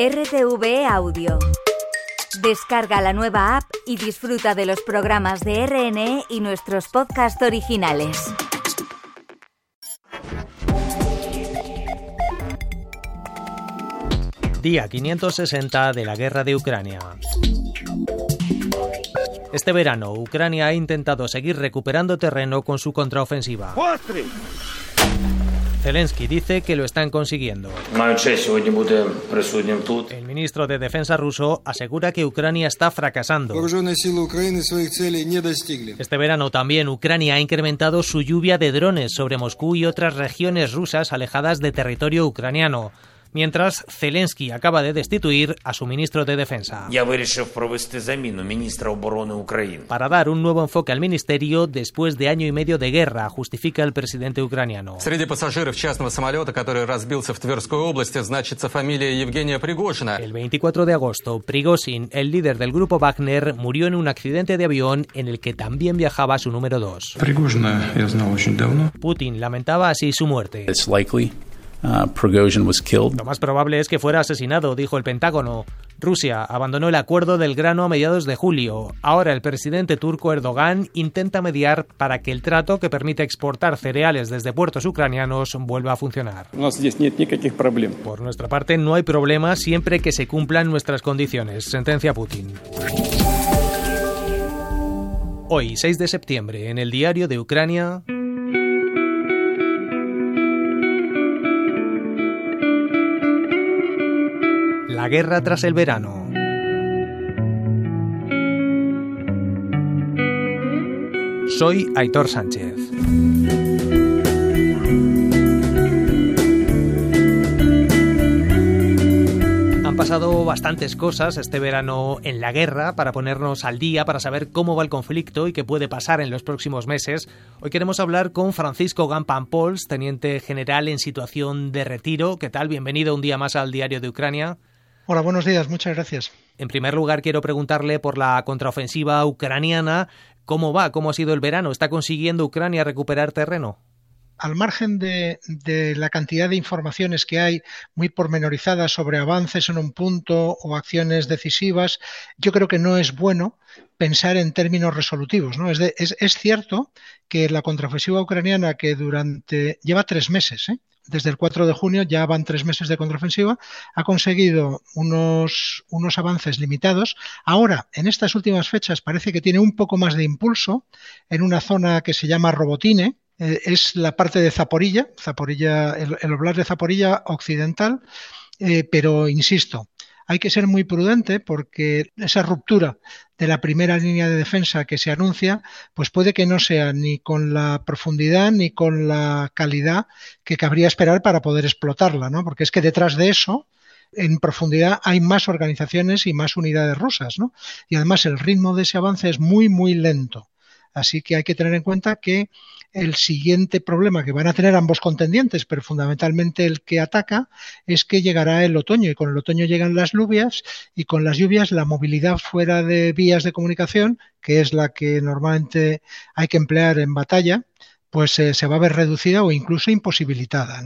RTV Audio. Descarga la nueva app y disfruta de los programas de RNE y nuestros podcasts originales. Día 560 de la guerra de Ucrania. Este verano, Ucrania ha intentado seguir recuperando terreno con su contraofensiva. Zelensky dice que lo están consiguiendo. El ministro de Defensa ruso asegura que Ucrania está fracasando. Este verano también Ucrania ha incrementado su lluvia de drones sobre Moscú y otras regiones rusas alejadas de territorio ucraniano mientras Zelensky acaba de destituir a su ministro de Defensa. Para dar un nuevo enfoque al ministerio después de año y medio de guerra, justifica el presidente ucraniano. El 24 de agosto, Prigozhin, el líder del grupo Wagner, murió en un accidente de avión en el que también viajaba su número 2. Putin lamentaba así su muerte. Uh, Lo más probable es que fuera asesinado, dijo el Pentágono. Rusia abandonó el acuerdo del grano a mediados de julio. Ahora el presidente turco Erdogan intenta mediar para que el trato que permite exportar cereales desde puertos ucranianos vuelva a funcionar. Por nuestra parte, no hay problema siempre que se cumplan nuestras condiciones, sentencia Putin. Hoy, 6 de septiembre, en el diario de Ucrania. Guerra tras el verano. Soy Aitor Sánchez. Han pasado bastantes cosas este verano en la guerra para ponernos al día, para saber cómo va el conflicto y qué puede pasar en los próximos meses. Hoy queremos hablar con Francisco Gampan-Pols, teniente general en situación de retiro. ¿Qué tal? Bienvenido un día más al Diario de Ucrania. Hola, buenos días, muchas gracias. En primer lugar, quiero preguntarle por la contraofensiva ucraniana. ¿Cómo va? ¿Cómo ha sido el verano? ¿Está consiguiendo Ucrania recuperar terreno? al margen de, la cantidad de informaciones que hay muy pormenorizadas sobre avances en un punto o acciones decisivas, yo creo que no es bueno pensar en términos resolutivos. ¿no? Es, es, cierto que la contraofensiva ucraniana, que durante lleva tres meses, ¿eh? desde el 4 de junio, ya van tres meses de contraofensiva, ha conseguido unos, unos avances limitados. Ahora, en estas últimas fechas, parece que tiene un poco más de impulso en una zona que se llama Robotine, eh, es la parte de Zaporilla, Zaporilla el, el de Zaporilla occidental, eh, pero insisto, hay que ser muy prudente porque esa ruptura de la primera línea de defensa que se anuncia, pues puede que no sea ni con la profundidad ni con la calidad que cabría esperar para poder explotarla, ¿no? Porque es que detrás de eso, en profundidad hay más organizaciones y más unidades rusas, ¿no? Y además el ritmo de ese avance es muy, muy lento. Así que hay que tener en cuenta que el siguiente problema que van a tener ambos contendientes, pero fundamentalmente el que ataca, es que llegará el otoño y con el otoño llegan las lluvias y con las lluvias la movilidad fuera de vías de comunicación, que es la que normalmente hay que emplear en batalla, pues eh, se va a ver reducida o incluso imposibilitada.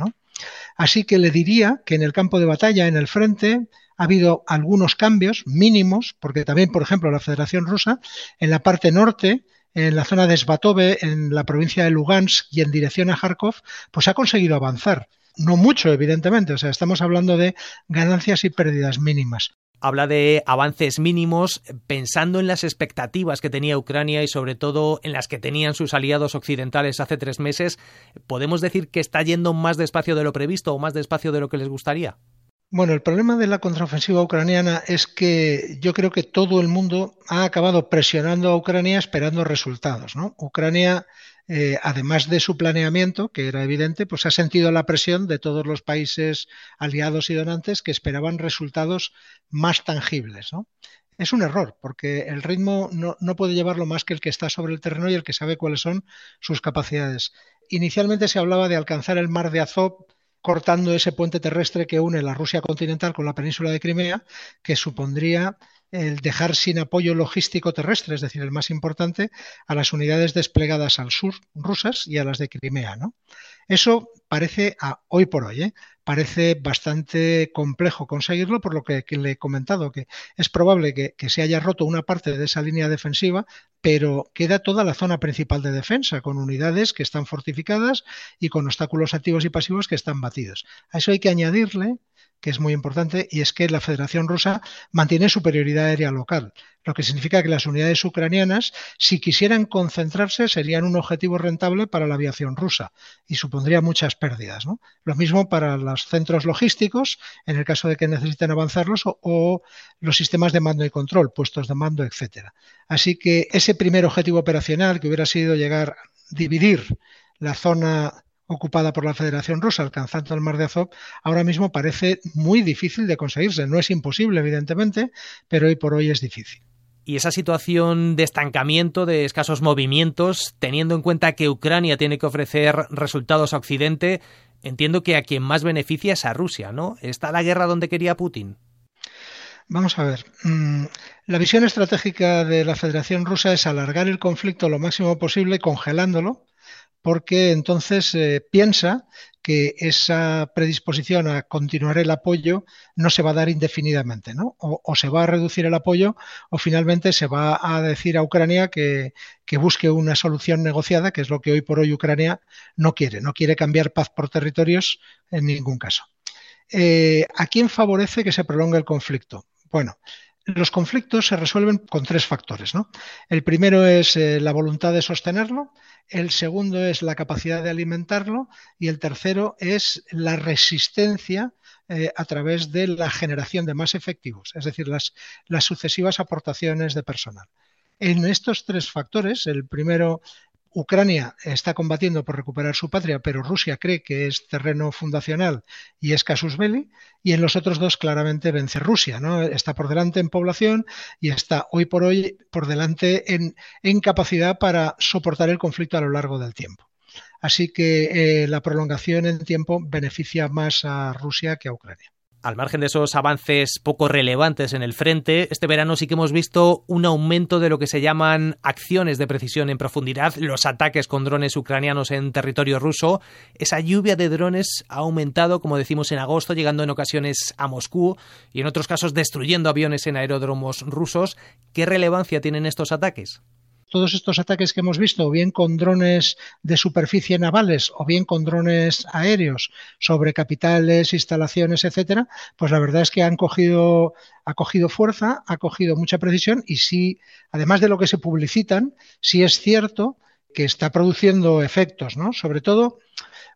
Así que le diría que en el campo de batalla, en el frente, ha habido algunos cambios mínimos, porque también, por ejemplo, la Federación Rusa, en la parte norte, en la zona de Svatove, en la provincia de Lugansk y en dirección a Kharkov, pues ha conseguido avanzar. No mucho, evidentemente, o sea, estamos hablando de ganancias y pérdidas mínimas. Habla de avances mínimos pensando en las expectativas que tenía Ucrania y sobre todo en las que tenían sus aliados occidentales hace tres meses. ¿Podemos decir que está yendo más despacio de lo previsto o más despacio de lo que les gustaría? Bueno, el problema de la contraofensiva ucraniana es que yo creo que todo el mundo ha acabado presionando a Ucrania esperando resultados. ¿no? Ucrania, eh, además de su planeamiento, que era evidente, pues ha sentido la presión de todos los países aliados y donantes que esperaban resultados más tangibles. ¿no? Es un error, porque el ritmo no, no puede llevarlo más que el que está sobre el terreno y el que sabe cuáles son sus capacidades. Inicialmente se hablaba de alcanzar el mar de Azov cortando ese puente terrestre que une la Rusia continental con la península de Crimea, que supondría el dejar sin apoyo logístico terrestre, es decir, el más importante, a las unidades desplegadas al sur rusas y a las de Crimea. ¿no? Eso parece a hoy por hoy, ¿eh? Parece bastante complejo conseguirlo, por lo que, le he comentado, que es probable que, que, se haya roto una parte de esa línea defensiva, pero queda toda la zona principal de defensa, con unidades que están fortificadas y con obstáculos activos y pasivos que están batidos. A eso hay que añadirle que es muy importante, y es que la Federación Rusa mantiene superioridad aérea local, lo que significa que las unidades ucranianas, si quisieran concentrarse, serían un objetivo rentable para la aviación rusa y supondría muchas pérdidas. Lo mismo para los centros logísticos, en el caso de que necesiten avanzarlos, o, o los sistemas de mando y control, puestos de mando, etcétera. Así que ese primer objetivo operacional, que hubiera sido llegar, dividir la zona ocupada por la Federación Rusa alcanzando el Mar de Azov, ahora mismo parece muy difícil de conseguirse. No es imposible, evidentemente, pero hoy por hoy es difícil. Y esa situación de estancamiento, de escasos movimientos, teniendo en cuenta que Ucrania tiene que ofrecer resultados a Occidente, entiendo que a quien más beneficia es a Rusia, ¿no? ¿Está la guerra donde quería Putin? Vamos a ver. Mm, la visión estratégica de la Federación Rusa es alargar el conflicto lo máximo posible congelándolo porque entonces eh, piensa que esa predisposición a continuar el apoyo no se va a dar indefinidamente, ¿no? O, se va a reducir el apoyo o finalmente se va a decir a Ucrania que, busque una solución negociada, que es lo que hoy por hoy Ucrania no quiere, no quiere cambiar paz por territorios en ningún caso. Eh, ¿A quién favorece que se prolongue el conflicto? Bueno, los conflictos se resuelven con tres factores. ¿no? El primero es eh, la voluntad de sostenerlo, el segundo es la capacidad de alimentarlo y el tercero es la resistencia eh, a través de la generación de más efectivos, es decir, las, las sucesivas aportaciones de personal. En estos tres factores, el primero Ucrania está combatiendo por recuperar su patria, pero Rusia cree que es terreno fundacional y es casus belli, y en los otros dos claramente vence Rusia, ¿no? Está por delante en población y está hoy por hoy por delante en, capacidad para soportar el conflicto a lo largo del tiempo. Así que eh, la prolongación en tiempo beneficia más a Rusia que a Ucrania. Al margen de esos avances poco relevantes en el frente, este verano sí que hemos visto un aumento de lo que se llaman acciones de precisión en profundidad, los ataques con drones ucranianos en territorio ruso. Esa lluvia de drones ha aumentado, como decimos en agosto, llegando en ocasiones a Moscú y en otros casos destruyendo aviones en aeródromos rusos. ¿Qué relevancia tienen estos ataques? Todos estos ataques que hemos visto, o bien con drones de superficie navales, o bien con drones aéreos sobre capitales, instalaciones, etcétera, pues la verdad es que han cogido, ha cogido fuerza, ha cogido mucha precisión y sí, además de lo que se publicitan, sí es cierto que está produciendo efectos, ¿no? Sobre todo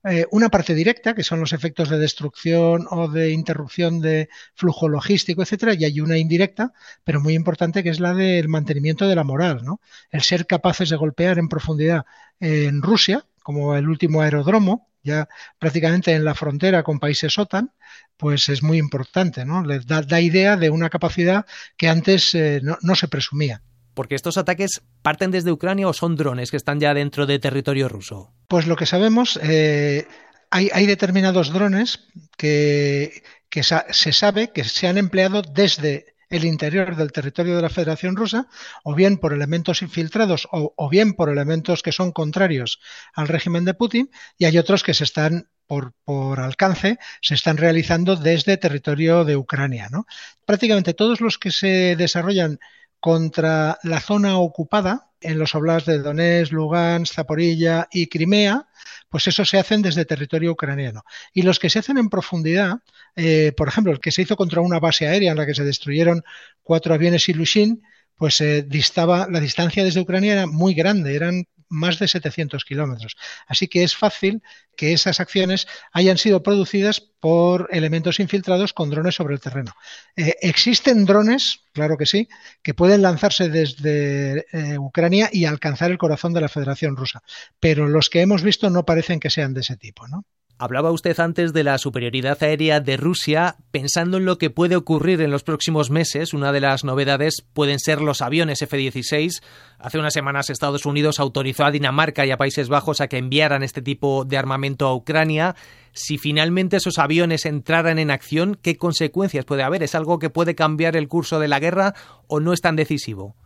eh, una parte directa, que son los efectos de destrucción o de interrupción de flujo logístico, etcétera, y hay una indirecta, pero muy importante, que es la del mantenimiento de la moral, ¿no? El ser capaces de golpear en profundidad en Rusia, como el último aeródromo, ya prácticamente en la frontera con países OTAN, pues es muy importante, ¿no? Les da, idea de una capacidad que antes eh, no se presumía. Porque estos ataques parten desde Ucrania o son drones que están ya dentro de territorio ruso. Pues lo que sabemos, eh, hay, determinados drones que, se sabe que se han empleado desde el interior del territorio de la Federación Rusa, o bien por elementos infiltrados, o, bien por elementos que son contrarios al régimen de Putin, y hay otros que se están por, por, alcance se están realizando desde territorio de Ucrania. ¿no? Prácticamente todos los que se desarrollan contra la zona ocupada en los oblasts de Donetsk, Lugansk, Zaporilla y Crimea, pues eso se hacen desde territorio ucraniano. Y los que se hacen en profundidad, eh, por ejemplo, el que se hizo contra una base aérea en la que se destruyeron cuatro aviones Ilushin, pues eh, distaba, la distancia desde Ucrania era muy grande, eran más de 700 kilómetros. Así que es fácil que esas acciones hayan sido producidas por elementos infiltrados con drones sobre el terreno. Eh, existen drones, claro que sí, que pueden lanzarse desde eh, Ucrania y alcanzar el corazón de la Federación Rusa, pero los que hemos visto no parecen que sean de ese tipo, ¿no? Hablaba usted antes de la superioridad aérea de Rusia. Pensando en lo que puede ocurrir en los próximos meses, una de las novedades pueden ser los aviones F-16. Hace unas semanas Estados Unidos autorizó a Dinamarca y a Países Bajos a que enviaran este tipo de armamento a Ucrania. Si finalmente esos aviones entraran en acción, ¿qué consecuencias puede haber? ¿Es algo que puede cambiar el curso de la guerra o no es tan decisivo?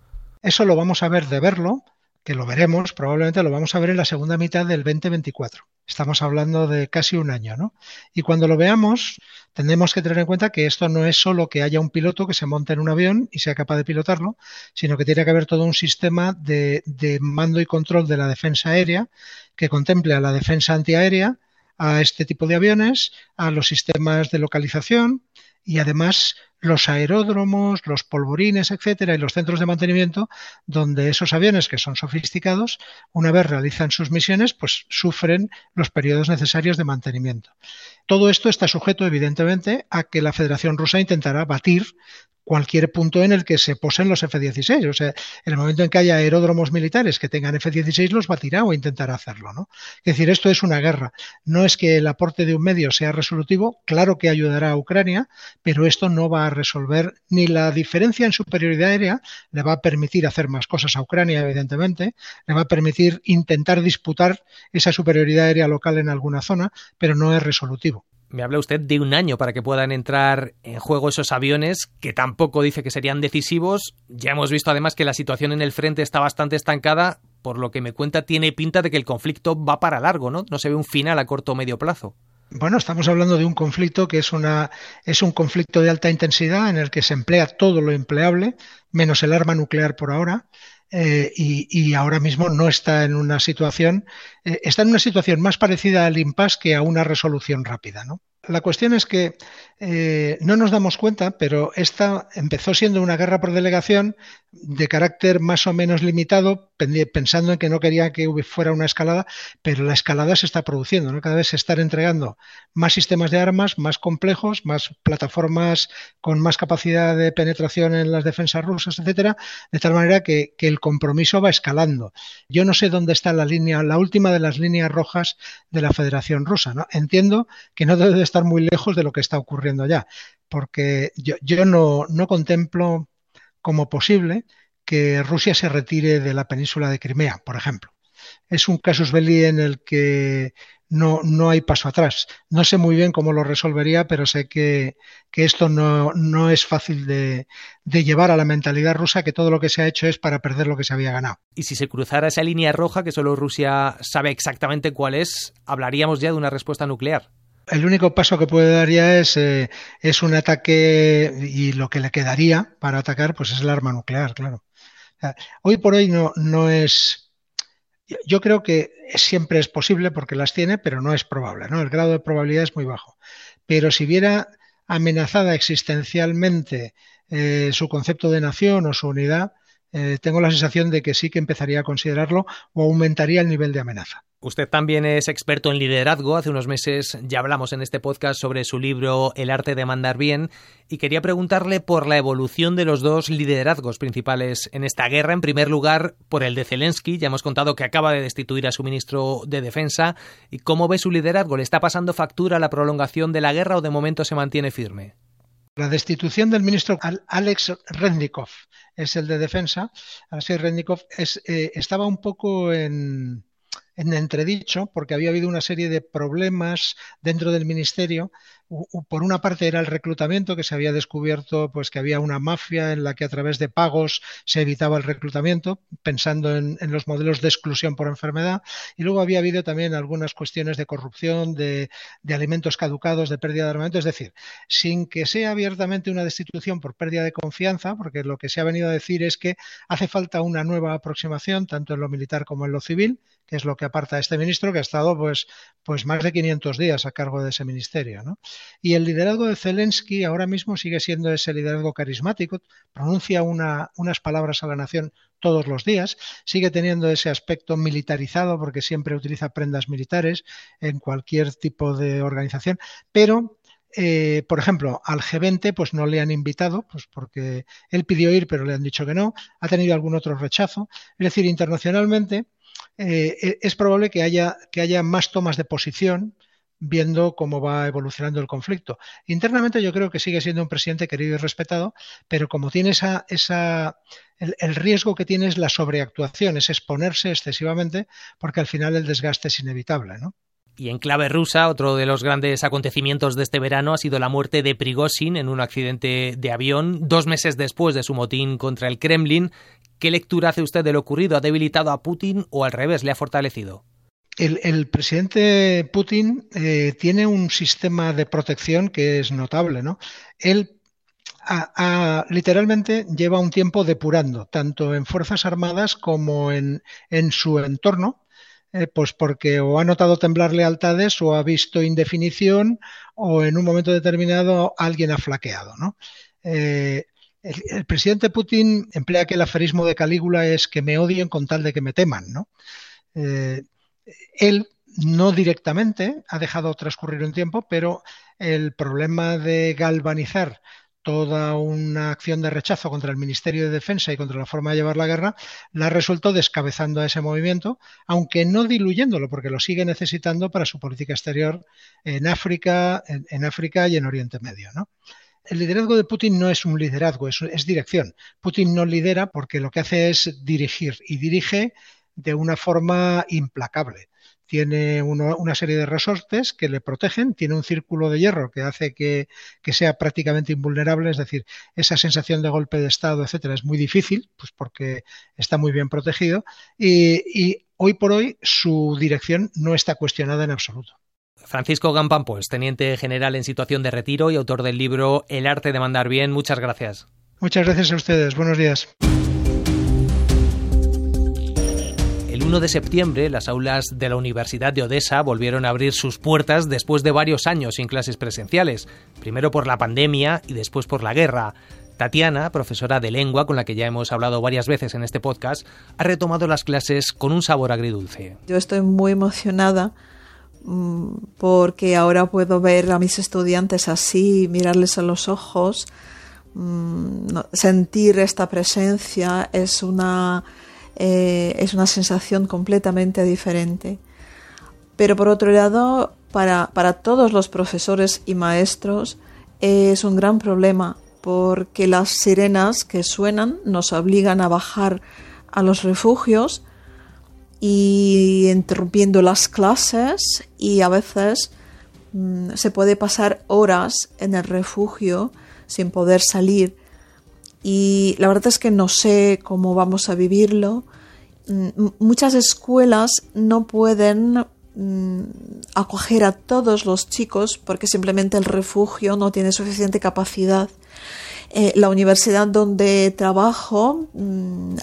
Eso lo vamos a ver de verlo que lo veremos, probablemente lo vamos a ver en la segunda mitad del 2024. Estamos hablando de casi un año, ¿no? Y cuando lo veamos, tendremos que tener en cuenta que esto no es solo que haya un piloto que se monte en un avión y sea capaz de pilotarlo, sino que tiene que haber todo un sistema de, de mando y control de la defensa aérea que contemple a la defensa antiaérea, a este tipo de aviones, a los sistemas de localización y además los aeródromos, los polvorines, etcétera, y los centros de mantenimiento, donde esos aviones que son sofisticados, una vez realizan sus misiones, pues sufren los periodos necesarios de mantenimiento. Todo esto está sujeto, evidentemente, a que la Federación Rusa intentará batir cualquier punto en el que se posen los F-16. O sea, en el momento en que haya aeródromos militares que tengan F-16, los batirá o intentará hacerlo. ¿no? Es decir, esto es una guerra. No es que el aporte de un medio sea resolutivo, claro que ayudará a Ucrania, pero esto no va a resolver ni la diferencia en superioridad aérea, le va a permitir hacer más cosas a Ucrania, evidentemente, le va a permitir intentar disputar esa superioridad aérea local en alguna zona, pero no es resolutivo me habla usted de un año para que puedan entrar en juego esos aviones, que tampoco dice que serían decisivos. Ya hemos visto además que la situación en el frente está bastante estancada, por lo que me cuenta tiene pinta de que el conflicto va para largo, ¿no? No se ve un final a corto o medio plazo. Bueno, estamos hablando de un conflicto que es una es un conflicto de alta intensidad en el que se emplea todo lo empleable, menos el arma nuclear por ahora. Eh, y, ahora mismo no está en una situación, eh, está en una situación más parecida al impasse que a una resolución rápida. La cuestión es que eh, no nos damos cuenta, pero esta empezó siendo una guerra por delegación de carácter más o menos limitado, pensando en que no quería que fuera una escalada, pero la escalada se está produciendo, ¿no? Cada vez se están entregando más sistemas de armas, más complejos, más plataformas con más capacidad de penetración en las defensas rusas, etcétera, de tal manera que, el compromiso va escalando. Yo no sé dónde está la línea, la última de las líneas rojas de la Federación Rusa, ¿no? Entiendo que no debe de estar muy lejos de lo que está ocurriendo ya, porque yo, yo no, no contemplo como posible que Rusia se retire de la península de Crimea, por ejemplo. Es un casus belli en el que no, no hay paso atrás. No sé muy bien cómo lo resolvería, pero sé que, que esto no, no, es fácil de, de, llevar a la mentalidad rusa, que todo lo que se ha hecho es para perder lo que se había ganado. Y si se cruzara esa línea roja, que solo Rusia sabe exactamente cuál es, hablaríamos ya de una respuesta nuclear el único paso que puede dar ya es, eh, es un ataque y lo que le quedaría para atacar pues es el arma nuclear, claro. hoy por hoy no, no es... Yo creo que siempre es posible porque las tiene, pero no es probable, ¿no? El grado de probabilidad es muy bajo. Pero si viera amenazada existencialmente eh, su concepto de nación o su unidad, eh, tengo la sensación de que sí que empezaría a considerarlo o aumentaría el nivel de amenaza. Usted también es experto en liderazgo. Hace unos meses ya hablamos en este podcast sobre su libro El arte de mandar bien y quería preguntarle por la evolución de los dos liderazgos principales en esta guerra. En primer lugar, por el de Zelensky. Ya hemos contado que acaba de destituir a su ministro de Defensa. ¿Y cómo ve su liderazgo? ¿Le está pasando factura la prolongación de la guerra o de momento se mantiene firme? La destitución del ministro Alex Rednikov es el de Defensa. Alex Rednikov eh, estaba un poco en en entredicho porque había habido una serie de problemas dentro del ministerio. Por una parte era el reclutamiento, que se había descubierto pues que había una mafia en la que a través de pagos se evitaba el reclutamiento, pensando en, los modelos de exclusión por enfermedad, y luego había habido también algunas cuestiones de corrupción, de, alimentos caducados, de pérdida de armamento, es decir, sin que sea abiertamente una destitución por pérdida de confianza, porque lo que se ha venido a decir es que hace falta una nueva aproximación, tanto en lo militar como en lo civil, que es lo que aparta a este ministro, que ha estado pues, pues más de 500 días a cargo de ese ministerio. ¿no? Y el liderazgo de Zelensky ahora mismo sigue siendo ese liderazgo carismático, pronuncia unas palabras a la nación todos los días, sigue teniendo ese aspecto militarizado porque siempre utiliza prendas militares en cualquier tipo de organización, pero eh, por ejemplo, al G20 pues no le han invitado, pues porque él pidió ir pero le han dicho que no, ha tenido algún otro rechazo. Es decir, internacionalmente eh, e, es probable que haya, que haya más tomas de posición viendo cómo va evolucionando el conflicto. Internamente yo creo que sigue siendo un presidente querido y respetado, pero como tiene esa, esa el, el, riesgo que tiene es la sobreactuación, es exponerse excesivamente, porque al final el desgaste es inevitable, ¿no? Y en clave rusa, otro de los grandes acontecimientos de este verano ha sido la muerte de Prigozhin en un accidente de avión dos meses después de su motín contra el Kremlin. ¿Qué lectura hace usted de lo ocurrido? ¿Ha debilitado a Putin o al revés, le ha fortalecido? El, presidente Putin eh, tiene un sistema de protección que es notable, ¿no? Él literalmente lleva un tiempo depurando, tanto en Fuerzas Armadas como en, su entorno, eh, pues porque o ha notado temblar lealtades o ha visto indefinición o en un momento determinado alguien ha flaqueado, ¿no? Eh, el, presidente Putin emplea que el aferismo de Calígula es que me odien con tal de que me teman, ¿no? él no directamente ha dejado transcurrir un tiempo, pero el problema de galvanizar toda una acción de rechazo contra el Ministerio de Defensa y contra la forma de llevar la guerra, la ha resuelto descabezando a ese movimiento, aunque no diluyéndolo, porque lo sigue necesitando para su política exterior en África, en, África y en Oriente Medio. El liderazgo de Putin no es un liderazgo, es dirección. Putin no lidera porque lo que hace es dirigir y dirige de una forma implacable. Tiene una serie de resortes que le protegen, tiene un círculo de hierro que hace que, sea prácticamente invulnerable, es decir, esa sensación de golpe de Estado, etcétera, es muy difícil, pues porque está muy bien protegido, y, hoy por hoy su dirección no está cuestionada en absoluto. Francisco Gampampo teniente general en situación de retiro y autor del libro El arte de mandar bien. Muchas gracias. Muchas gracias a ustedes. Buenos días. 1 de septiembre, las aulas de la Universidad de Odessa volvieron a abrir sus puertas después de varios años sin clases presenciales, primero por la pandemia y después por la guerra. Tatiana, profesora de lengua con la que ya hemos hablado varias veces en este podcast, ha retomado las clases con un sabor agridulce. Yo estoy muy emocionada porque ahora puedo ver a mis estudiantes así, mirarles a los ojos, mm, sentir esta presencia es una eh, es una sensación completamente diferente. Pero por otro lado, para, todos los profesores y maestros es un gran problema porque las sirenas que suenan nos obligan a bajar a los refugios y interrumpiendo las clases y a veces mm, se puede pasar horas en el refugio sin poder salir y la verdad es que no sé cómo vamos a vivirlo. Mm, muchas escuelas no pueden mm, acoger a todos los chicos porque simplemente el refugio no tiene suficiente capacidad. Eh, la universidad donde trabajo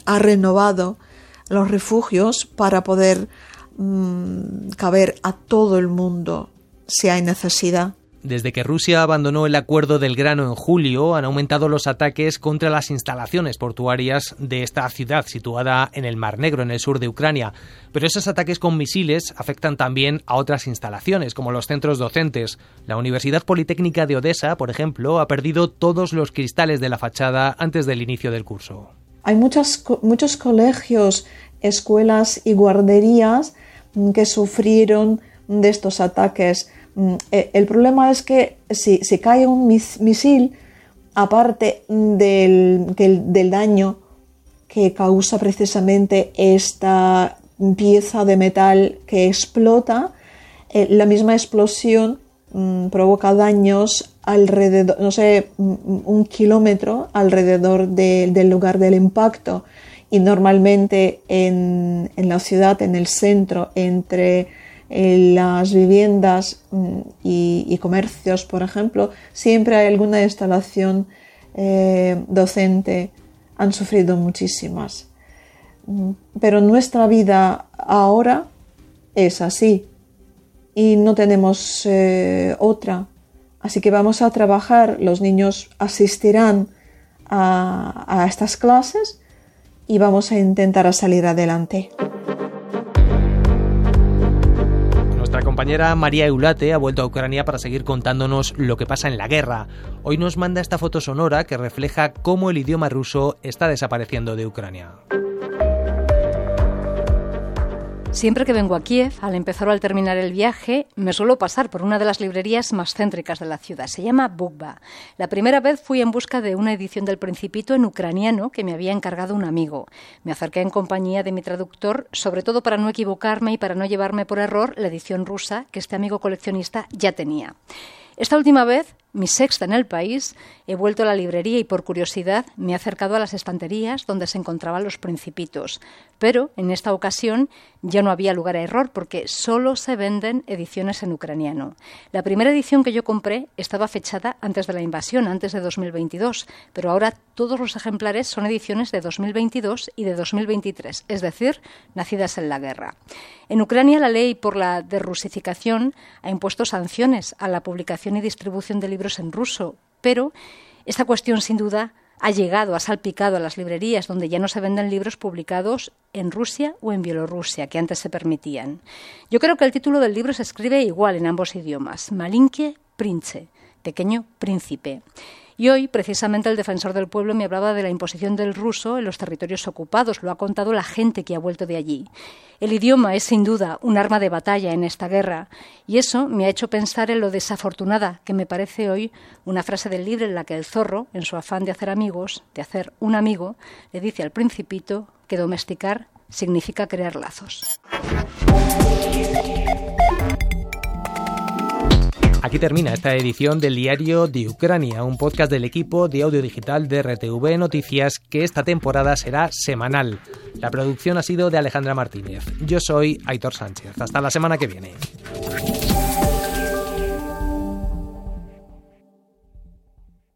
ha renovado los refugios para poder caber a todo el mundo si hay necesidad. Desde que Rusia abandonó el acuerdo del grano en julio, han aumentado los ataques contra las instalaciones portuarias de esta ciudad situada en el Mar Negro, en el sur de Ucrania. Pero esos ataques con misiles afectan también a otras instalaciones, como los centros docentes. La Universidad Politécnica de Odessa, por ejemplo, ha perdido todos los cristales de la fachada antes del inicio del curso. Hay muchos colegios, escuelas y guarderías que sufrieron de estos ataques. Mm, eh, el problema es que si, se cae un misil, aparte del, del, daño que causa precisamente esta pieza de metal que explota, eh, la misma explosión mm, provoca daños alrededor, no sé, mm, un kilómetro alrededor del lugar del impacto. Y normalmente en, la ciudad, en el centro, entre las viviendas mm, y, comercios, por ejemplo, siempre hay alguna instalación eh, docente, han sufrido muchísimas. Mm, pero nuestra vida ahora es así y no tenemos eh, otra. Así que vamos a trabajar, los niños asistirán a, estas clases y vamos a intentar salir adelante. compañera María Eulate ha vuelto a Ucrania para seguir contándonos lo que pasa en la guerra. Hoy nos manda esta foto sonora que refleja cómo el idioma ruso está desapareciendo de Ucrania. Siempre que vengo a Kiev, al empezar o al terminar el viaje, me suelo pasar por una de las librerías más céntricas de la ciudad. Se llama Bukba. La primera vez fui en busca de una edición del Principito en ucraniano que me había encargado un amigo. Me acerqué en compañía de mi traductor, sobre todo para no equivocarme y para no llevarme por error la edición rusa que este amigo coleccionista ya tenía. Esta última vez mi sexta en el país, he vuelto a la librería y por curiosidad me he acercado a las estanterías donde se encontraban los principitos. Pero en esta ocasión ya no había lugar a error porque solo se venden ediciones en ucraniano. La primera edición que yo compré estaba fechada antes de la invasión, antes de 2022, pero ahora todos los ejemplares son ediciones de 2022 y de 2023, es decir, nacidas en la guerra. En Ucrania la ley por la derrusificación ha impuesto sanciones a la publicación y distribución de en ruso, pero esta cuestión sin duda ha llegado, ha salpicado a las librerías donde ya no se venden libros publicados en Rusia o en Bielorrusia, que antes se permitían. Yo creo que el título del libro se escribe igual en ambos idiomas, Malinke Prince, pequeño príncipe. Y hoy, precisamente, el defensor del pueblo me hablaba de la imposición del ruso en los territorios ocupados. Lo ha contado la gente que ha vuelto de allí. El idioma es, sin duda, un arma de batalla en esta guerra. Y eso me ha hecho pensar en lo desafortunada que me parece hoy una frase del libro en la que el zorro, en su afán de hacer amigos, de hacer un amigo, le dice al principito que domesticar significa crear lazos. Aquí termina esta edición del Diario de Ucrania, un podcast del equipo de audio digital de RTV Noticias que esta temporada será semanal. La producción ha sido de Alejandra Martínez. Yo soy Aitor Sánchez. Hasta la semana que viene.